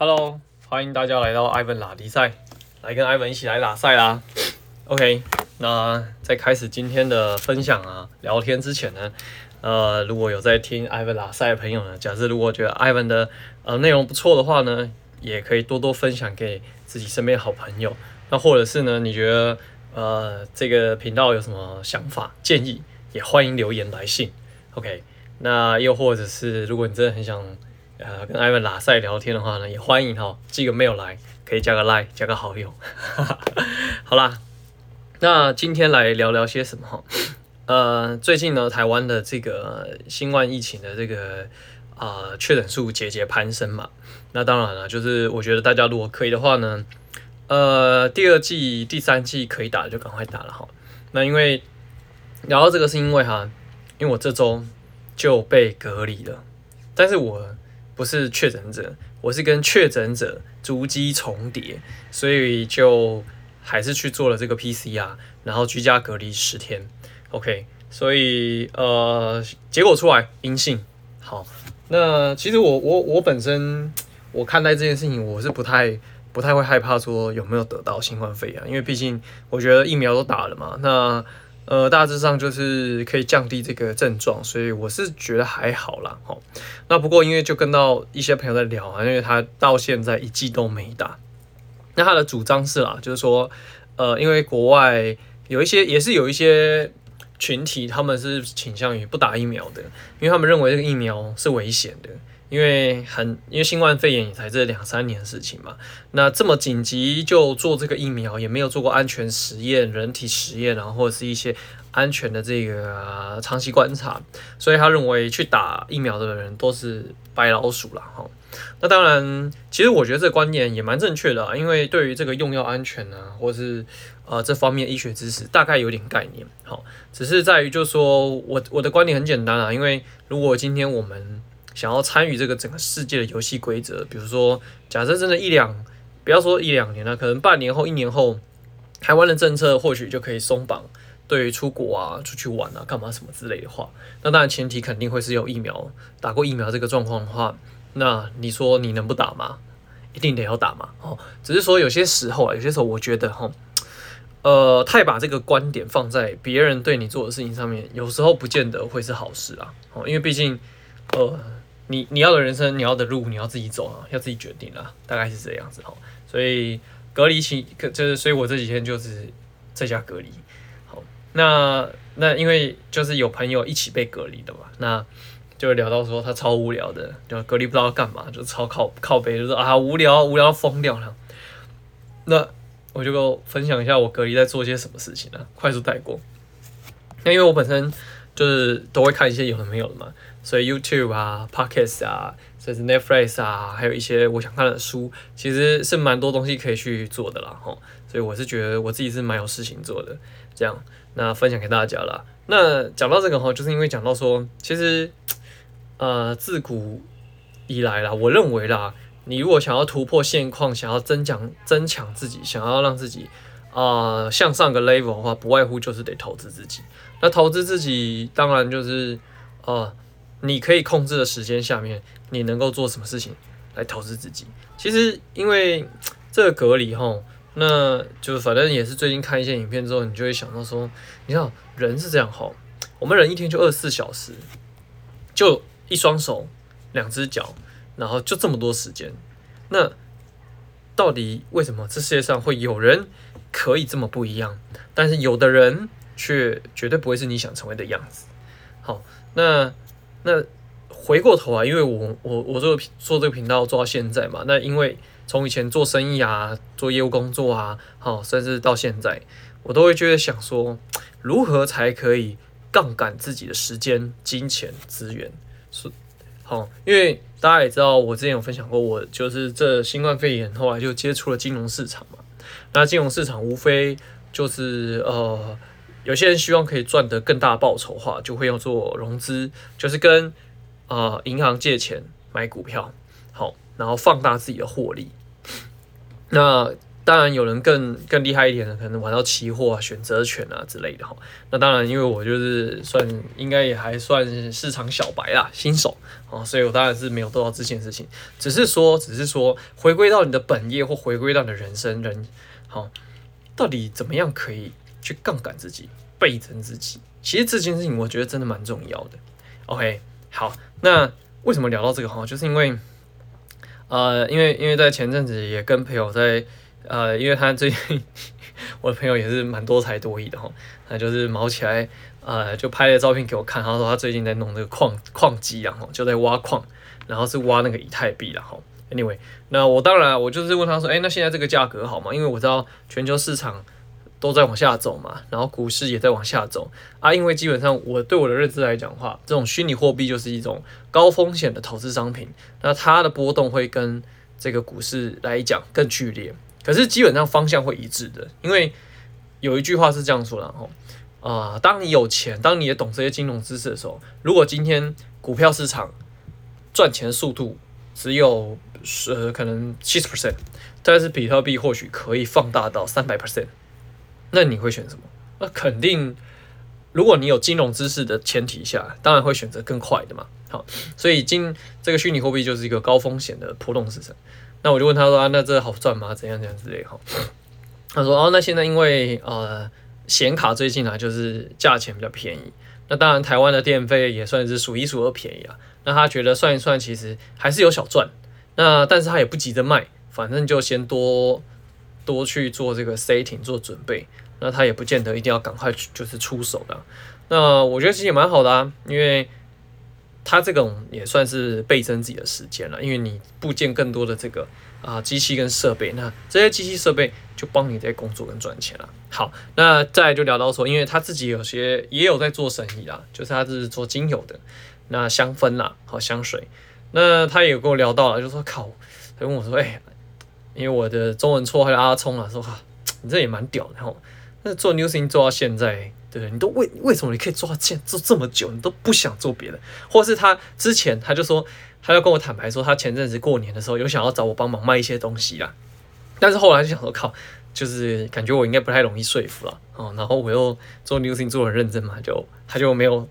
Hello，欢迎大家来到 Ivan 拉迪赛，来跟 Ivan 一起来拉赛啦。OK，那在开始今天的分享啊、聊天之前呢，呃，如果有在听 Ivan 拉赛的朋友呢，假设如果觉得 Ivan 的呃内容不错的话呢，也可以多多分享给自己身边好朋友。那或者是呢，你觉得呃这个频道有什么想法建议，也欢迎留言来信。OK，那又或者是如果你真的很想。呃，跟艾文拉赛聊天的话呢，也欢迎哈，寄个 mail 来，可以加个 like，加个好友。好啦，那今天来聊聊些什么？呃，最近呢，台湾的这个新冠疫情的这个啊确诊数节节攀升嘛。那当然了，就是我觉得大家如果可以的话呢，呃，第二季、第三季可以打就赶快打了哈。那因为聊到这个是因为哈，因为我这周就被隔离了，但是我。不是确诊者，我是跟确诊者足迹重叠，所以就还是去做了这个 PCR，然后居家隔离十天。OK，所以呃，结果出来阴性。好，那其实我我我本身我看待这件事情，我是不太不太会害怕说有没有得到新冠肺炎，因为毕竟我觉得疫苗都打了嘛。那呃，大致上就是可以降低这个症状，所以我是觉得还好啦。哦。那不过因为就跟到一些朋友在聊啊，因为他到现在一剂都没打，那他的主张是啦，就是说，呃，因为国外有一些也是有一些群体，他们是倾向于不打疫苗的，因为他们认为这个疫苗是危险的。因为很，因为新冠肺炎也才这两三年事情嘛，那这么紧急就做这个疫苗，也没有做过安全实验、人体实验，然后或者是一些安全的这个、啊、长期观察，所以他认为去打疫苗的人都是白老鼠了哈。那当然，其实我觉得这个观念也蛮正确的，因为对于这个用药安全啊，或是呃这方面医学知识大概有点概念，好，只是在于就是说我我的观点很简单啊，因为如果今天我们想要参与这个整个世界的游戏规则，比如说，假设真的一两，不要说一两年了，可能半年后、一年后，台湾的政策或许就可以松绑，对于出国啊、出去玩啊、干嘛什么之类的话，那当然前提肯定会是有疫苗，打过疫苗这个状况的话，那你说你能不打吗？一定得要打嘛。哦，只是说有些时候啊，有些时候我觉得哈，呃，太把这个观点放在别人对你做的事情上面，有时候不见得会是好事啊。哦，因为毕竟，呃。你你要的人生，你要的路，你要自己走啊，要自己决定啊，大概是这样子哈。所以隔离期，可就是，所以我这几天就是在家隔离。好，那那因为就是有朋友一起被隔离的嘛，那就聊到说他超无聊的，就隔离不知道干嘛，就超靠靠背，就是啊无聊无聊疯掉了。那我就跟分享一下我隔离在做些什么事情呢？快速带过。那因为我本身就是都会看一些有的没有的嘛。所以 YouTube 啊，Podcast 啊，甚至 Netflix 啊，还有一些我想看的书，其实是蛮多东西可以去做的啦，吼。所以我是觉得我自己是蛮有事情做的，这样，那分享给大家啦。那讲到这个吼，就是因为讲到说，其实，呃，自古以来啦，我认为啦，你如果想要突破现况，想要增强增强自己，想要让自己啊、向上个 level 的话，不外乎就是得投资自己。那投资自己，当然就是啊。呃你可以控制的时间下面，你能够做什么事情来投资自己？其实因为这个隔离吼，那就反正也是最近看一些影片之后，你就会想到说，你看人是这样吼，我们人一天就二十四小时，就一双手、两只脚，然后就这么多时间，那到底为什么这世界上会有人可以这么不一样？但是有的人却绝对不会是你想成为的样子。好，那。那回过头啊，因为我我我做做这个频道做到现在嘛，那因为从以前做生意啊，做业务工作啊，好，甚至到现在，我都会觉得想说，如何才可以杠杆自己的时间、金钱、资源，是好，因为大家也知道，我之前有分享过，我就是这新冠肺炎后来就接触了金融市场嘛，那金融市场无非就是呃。有些人希望可以赚得更大报酬的话，就会要做融资，就是跟呃银行借钱买股票，好，然后放大自己的获利。那当然有人更更厉害一点的，可能玩到期货啊、选择权啊之类的哈。那当然，因为我就是算应该也还算市场小白啦，新手啊，所以我当然是没有做到这件事情。只是说，只是说，回归到你的本业或回归到你的人生人，好，到底怎么样可以去杠杆自己、倍增自己？其实这件事情我觉得真的蛮重要的。OK，好，那为什么聊到这个哈？就是因为。呃，因为因为在前阵子也跟朋友在，呃，因为他最近我的朋友也是蛮多才多艺的哈，他就是毛起来，呃，就拍了照片给我看，他说他最近在弄那个矿矿机啊，就在挖矿，然后是挖那个以太币然后 Anyway，那我当然我就是问他说，哎，那现在这个价格好吗？因为我知道全球市场。都在往下走嘛，然后股市也在往下走啊。因为基本上我对我的认知来讲的话，这种虚拟货币就是一种高风险的投资商品，那它的波动会跟这个股市来讲更剧烈，可是基本上方向会一致的。因为有一句话是这样说的哦，啊，当你有钱，当你也懂这些金融知识的时候，如果今天股票市场赚钱速度只有呃可能七十 percent，但是比特币或许可以放大到三百 percent。那你会选什么？那肯定，如果你有金融知识的前提下，当然会选择更快的嘛。好，所以今这个虚拟货币就是一个高风险的波动市场。那我就问他说啊，那这好赚吗？怎样怎样之类哈。他说哦，那现在因为呃显卡最近啊就是价钱比较便宜，那当然台湾的电费也算是数一数二便宜啊。那他觉得算一算，其实还是有小赚。那但是他也不急着卖，反正就先多。多去做这个 setting 做准备，那他也不见得一定要赶快就是出手的。那我觉得其实也蛮好的啊，因为他这种也算是倍增自己的时间了，因为你部件更多的这个啊机器跟设备，那这些机器设备就帮你在工作跟赚钱了。好，那再就聊到说，因为他自己有些也有在做生意啦，就是他是做精油的，那香氛啦，好香水，那他也跟我聊到了，就说靠，他跟我说，哎、因为我的中文绰号叫阿聪啊，说哈，你这也蛮屌的哈。那做 New Thing 做到现在，对不对？你都为为什么你可以做到现做这么久，你都不想做别的？或是他之前他就说，他要跟我坦白说，他前阵子过年的时候有想要找我帮忙卖一些东西啦，但是后来就想说，靠，就是感觉我应该不太容易说服了哦。然后我又做 New Thing 做的认真嘛，就他就没有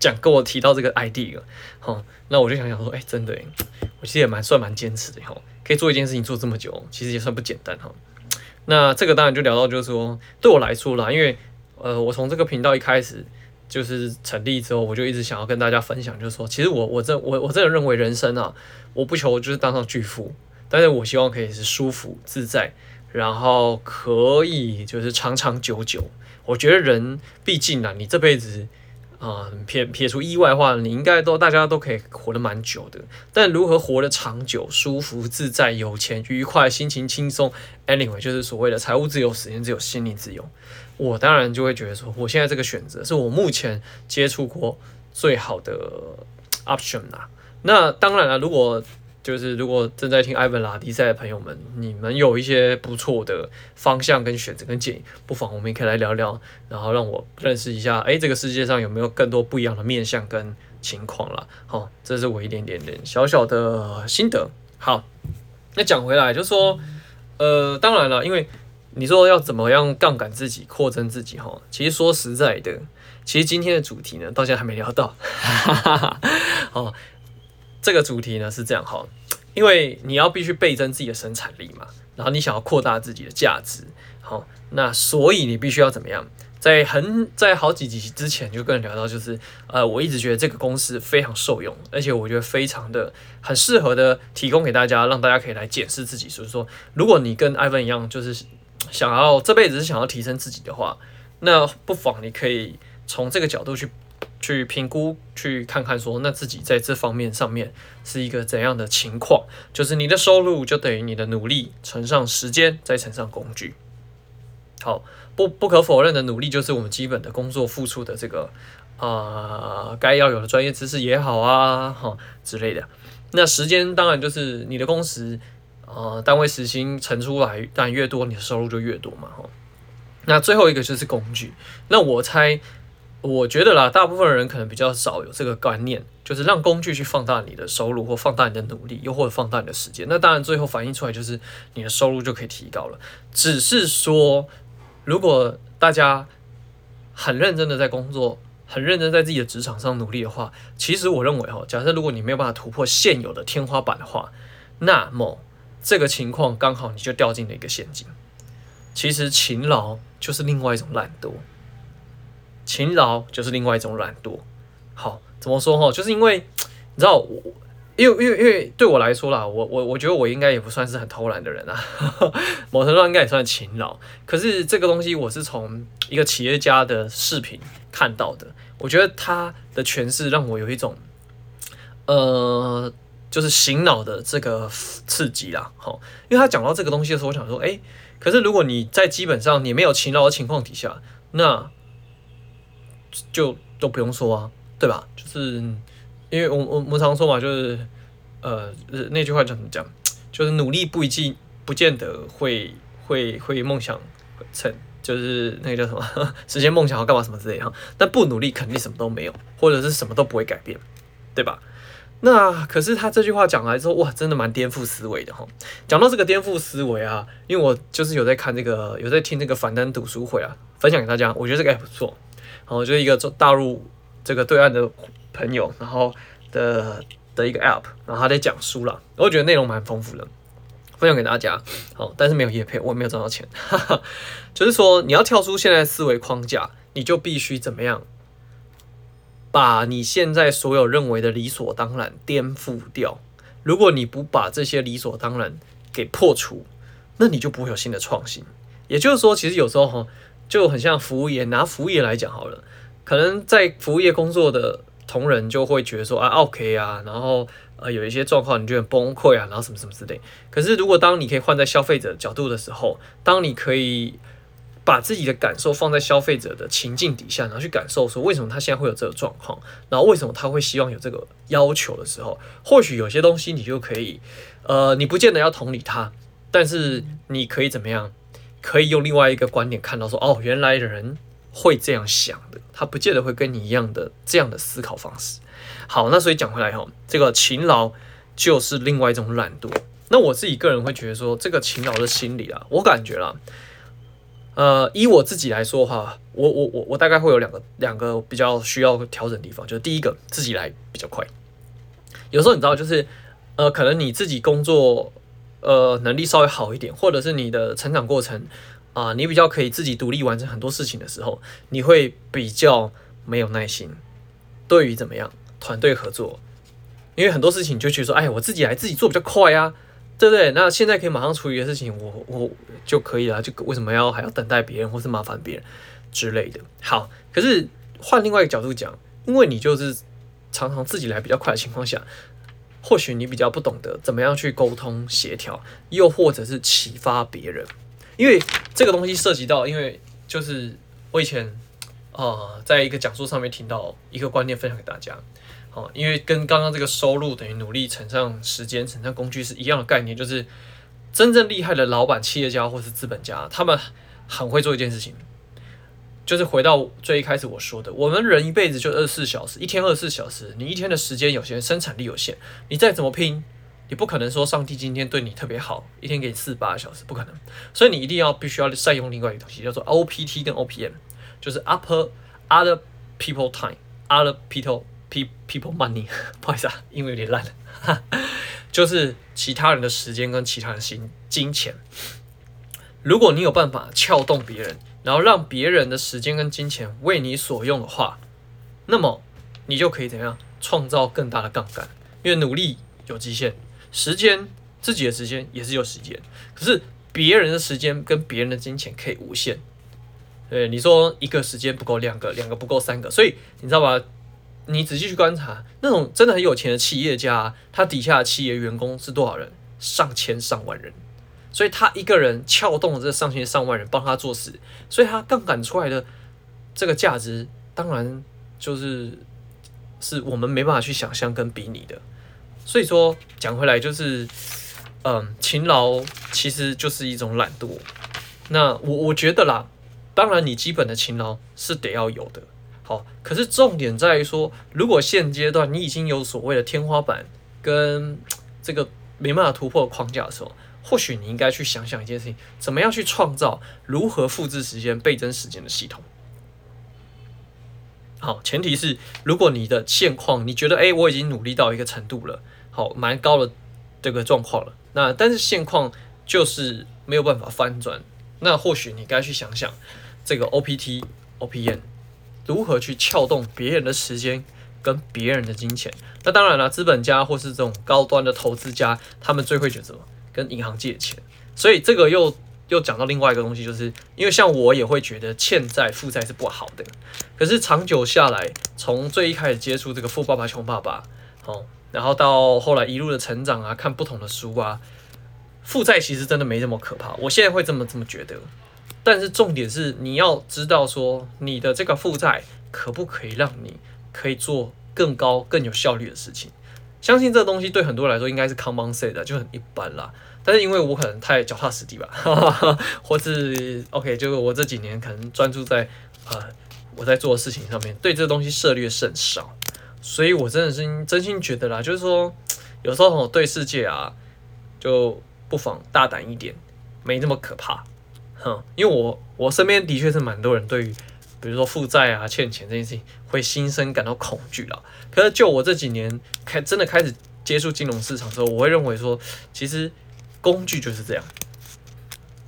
讲跟我提到这个 ID 了。哦，那我就想想说，哎，真的，我其实也蛮算蛮坚持的哈。可以做一件事情做这么久，其实也算不简单哈。那这个当然就聊到，就是说对我来说啦，因为呃，我从这个频道一开始就是成立之后，我就一直想要跟大家分享，就是说，其实我我这我我真的认为人生啊，我不求就是当上巨富，但是我希望可以是舒服自在，然后可以就是长长久久。我觉得人毕竟啊，你这辈子。啊，撇撇除意外的话，你应该都大家都可以活得蛮久的。但如何活得长久、舒服自在、有钱、愉快、心情轻松，anyway，就是所谓的财务自由、时间自由、心理自由。我当然就会觉得说，我现在这个选择是我目前接触过最好的 option 啦。那当然了，如果就是如果正在听 Ivan 拉迪赛的朋友们，你们有一些不错的方向跟选择跟建议，不妨我们也可以来聊聊，然后让我认识一下，哎，这个世界上有没有更多不一样的面向跟情况了？好，这是我一点点点小小的心得。好，那讲回来就说，呃，当然了，因为你说要怎么样杠杆自己、扩增自己，哈，其实说实在的，其实今天的主题呢，到现在还没聊到，哈哈哈，哦。这个主题呢是这样哈，因为你要必须倍增自己的生产力嘛，然后你想要扩大自己的价值，好，那所以你必须要怎么样？在很在好几集之前就跟人聊到，就是呃，我一直觉得这个公司非常受用，而且我觉得非常的很适合的提供给大家，让大家可以来检视自己。所以说，如果你跟 Ivan 一样，就是想要这辈子是想要提升自己的话，那不妨你可以从这个角度去。去评估，去看看说，那自己在这方面上面是一个怎样的情况？就是你的收入就等于你的努力乘上时间，再乘上工具。好，不不可否认的努力就是我们基本的工作付出的这个啊、呃，该要有的专业知识也好啊，哈之类的。那时间当然就是你的工时啊、呃，单位时薪乘出来，当然越多，你的收入就越多嘛，哈。那最后一个就是工具。那我猜。我觉得啦，大部分人可能比较少有这个观念，就是让工具去放大你的收入，或放大你的努力，又或者放大你的时间。那当然，最后反映出来就是你的收入就可以提高了。只是说，如果大家很认真的在工作，很认真在自己的职场上努力的话，其实我认为哈，假设如果你没有办法突破现有的天花板的话，那么这个情况刚好你就掉进了一个陷阱。其实勤劳就是另外一种懒惰。勤劳就是另外一种懒惰。好，怎么说哈？就是因为你知道，我因为因为因为对我来说啦，我我我觉得我应该也不算是很偷懒的人啊，某程度上应该也算勤劳。可是这个东西我是从一个企业家的视频看到的，我觉得他的诠释让我有一种呃，就是醒脑的这个刺激啦。好，因为他讲到这个东西的时候，我想说，哎，可是如果你在基本上你没有勤劳的情况底下，那就都不用说啊，对吧？就是因为我我我们常说嘛，就是呃那句话怎么讲？就是努力不一定不见得会会会梦想成，就是那个叫什么 实现梦想要干嘛什么之类哈。但不努力肯定什么都没有，或者是什么都不会改变，对吧？那可是他这句话讲来之后，哇，真的蛮颠覆思维的哈。讲到这个颠覆思维啊，因为我就是有在看这个，有在听这个樊登读书会啊，分享给大家，我觉得这个还不错。我就一个大陆这个对岸的朋友，然后的的一个 app，然后他在讲书了，我觉得内容蛮丰富的，分享给大家。好，但是没有业配，我也没有赚到钱。哈哈，就是说你要跳出现在思维框架，你就必须怎么样，把你现在所有认为的理所当然颠覆掉。如果你不把这些理所当然给破除，那你就不会有新的创新。也就是说，其实有时候哈。就很像服务业，拿服务业来讲好了，可能在服务业工作的同仁就会觉得说啊，OK 啊，然后呃有一些状况你就很崩溃啊，然后什么什么之类。可是如果当你可以换在消费者角度的时候，当你可以把自己的感受放在消费者的情境底下，然后去感受说为什么他现在会有这个状况，然后为什么他会希望有这个要求的时候，或许有些东西你就可以，呃，你不见得要同理他，但是你可以怎么样？可以用另外一个观点看到说，哦，原来人会这样想的，他不见得会跟你一样的这样的思考方式。好，那所以讲回来哈，这个勤劳就是另外一种懒惰。那我自己个人会觉得说，这个勤劳的心理啊，我感觉啦，呃，以我自己来说哈，我我我我大概会有两个两个比较需要调整的地方，就是第一个自己来比较快。有时候你知道，就是呃，可能你自己工作。呃，能力稍微好一点，或者是你的成长过程啊、你比较可以自己独立完成很多事情的时候，你会比较没有耐心。对于怎么样团队合作，因为很多事情就觉得说，哎，我自己来自己做比较快啊，对不对？那现在可以马上处理的事情，我我就可以了，就为什么要还要等待别人或是麻烦别人之类的？好，可是换另外一个角度讲，因为你就是常常自己来比较快的情况下。或许你比较不懂得怎么样去沟通协调，又或者是启发别人，因为这个东西涉及到，因为就是我以前啊、在一个讲座上面听到一个观念分享给大家，好，因为跟刚刚这个收入等于努力乘上时间乘上工具是一样的概念，就是真正厉害的老板、企业家或是资本家，他们很会做一件事情。就是回到最一开始我说的，我们人一辈子就二十四小时，一天二十四小时，你一天的时间有限，生产力有限，你再怎么拼，你不可能说上帝今天对你特别好，一天给你四十八个小时，不可能。所以你一定要必须要善用另外一个东西，叫做 OPT 跟 OPM，就是 Upper Other People Time，Other People People Money，不好意思啊，英文有点烂了，就是其他人的时间跟其他人的金金钱。如果你有办法撬动别人。然后让别人的时间跟金钱为你所用的话，那么你就可以怎样创造更大的杠杆？因为努力有极限，时间自己的时间也是有时间，可是别人的时间跟别人的金钱可以无限。对，你说一个时间不够，两个两个不够，三个，所以你知道吧？你仔细去观察那种真的很有钱的企业家，他底下的企业员工是多少人？上千上万人。所以他一个人撬动了这上千上万人帮他做事，所以他杠杆出来的这个价值，当然就是是我们没办法去想象跟比拟的。所以说讲回来就是，嗯，勤劳其实就是一种懒惰。那我我觉得啦，当然你基本的勤劳是得要有的，好，可是重点在于说，如果现阶段你已经有所谓的天花板跟这个没办法突破框架的时候，或许你应该去想想一件事情：怎么样去创造如何复制时间、倍增时间的系统？好，前提是如果你的现况你觉得，哎，我已经努力到一个程度了，好，蛮高的这个状况了，那但是现况就是没有办法翻转，那或许你该去想想这个 OPT、OPM。如何去撬动别人的时间跟别人的金钱？那当然了，资本家或是这种高端的投资家，他们最会选择跟银行借钱。所以这个又又讲到另外一个东西，就是因为像我也会觉得欠债负债是不好的。可是长久下来，从最一开始接触这个《富爸爸穷爸爸》，哦，然后到后来一路的成长啊，看不同的书啊，负债其实真的没这么可怕。我现在会这么这么觉得。但是重点是，你要知道说，你的这个负债可不可以让你可以做更高、更有效率的事情？相信这东西对很多人来说应该是 common sense 的，就很一般啦。但是因为我可能太脚踏实地吧，哈哈哈，或是 OK，就是我这几年可能专注在呃我在做的事情上面，对这东西涉猎甚少，所以我真的是真心觉得啦，就是说有时候对世界啊，就不妨大胆一点，没那么可怕。哼，因为我我身边的确是蛮多人对于，比如说负债啊、欠钱这件事情会心生感到恐惧了。可是就我这几年开真的开始接触金融市场之后，我会认为说，其实工具就是这样，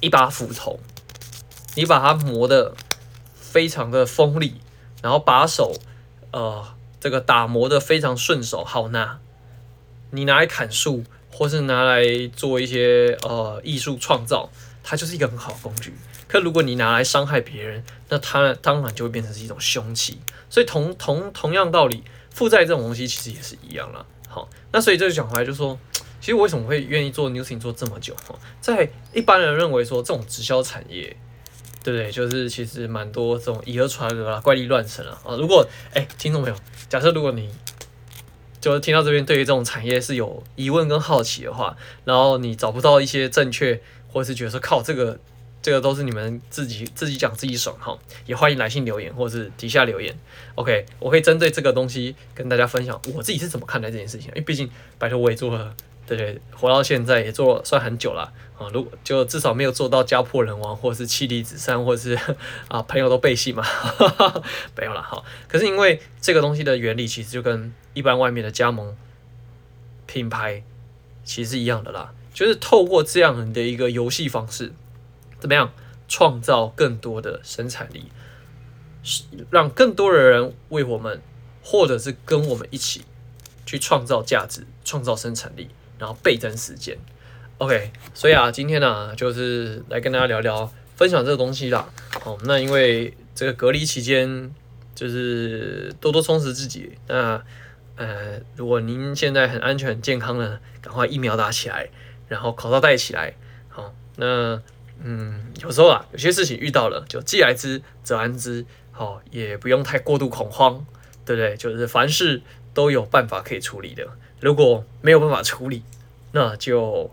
一把斧头，你把它磨得非常的锋利，然后把手呃这个打磨得非常顺手好拿，你拿来砍树，或是拿来做一些呃艺术创造。它就是一个很好的工具，可如果你拿来伤害别人，那它当然就会变成是一种凶器。所以同同同样道理，负债这种东西其实也是一样啦。好，那所以这就讲回来，就说，其实我为什么会愿意做 Newsing 做这么久？哈，在一般人认为说这种直销产业，对不对？就是其实蛮多这种以讹传讹啊、怪力乱神啊。啊，如果哎，听众朋友，假设如果你就是听到这边，对于这种产业是有疑问跟好奇的话，然后你找不到一些正确。或者是觉得说靠这个，这个都是你们自己自己讲自己爽哈，也欢迎来信留言或是底下留言。OK，我可以针对这个东西跟大家分享我自己是怎么看待这件事情。因为毕竟拜托我也做了，对对，活到现在也做了算很久了啊。如果就至少没有做到家破人亡，或者是妻离子散，或者是 啊朋友都背信嘛，哈哈，没有了哈。可是因为这个东西的原理其实就跟一般外面的加盟品牌其实是一样的啦。就是透过这样的一个游戏方式，怎么样创造更多的生产力，让更多的人为我们，或者是跟我们一起去创造价值、创造生产力，然后倍增时间。OK，所以啊，今天呢、就是来跟大家聊聊，分享这个东西啦。好，那因为这个隔离期间，就是多多充实自己。那呃，如果您现在很安全、健康的，赶快疫苗打起来。然后口罩戴起来，好，那嗯，有时候啊，有些事情遇到了，就既来之则安之，好，也不用太过度恐慌，对不对？就是凡事都有办法可以处理的。如果没有办法处理，那就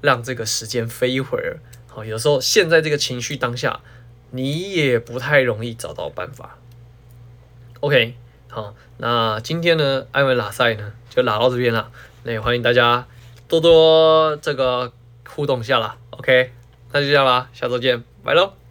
让这个时间飞一会儿。好，有时候现在这个情绪当下，你也不太容易找到办法。OK，好，那今天呢，艾文拉赛呢，就拉到这边了。那也欢迎大家。多多这个互动一下啦，OK，那就这样啦，下周见，拜喽。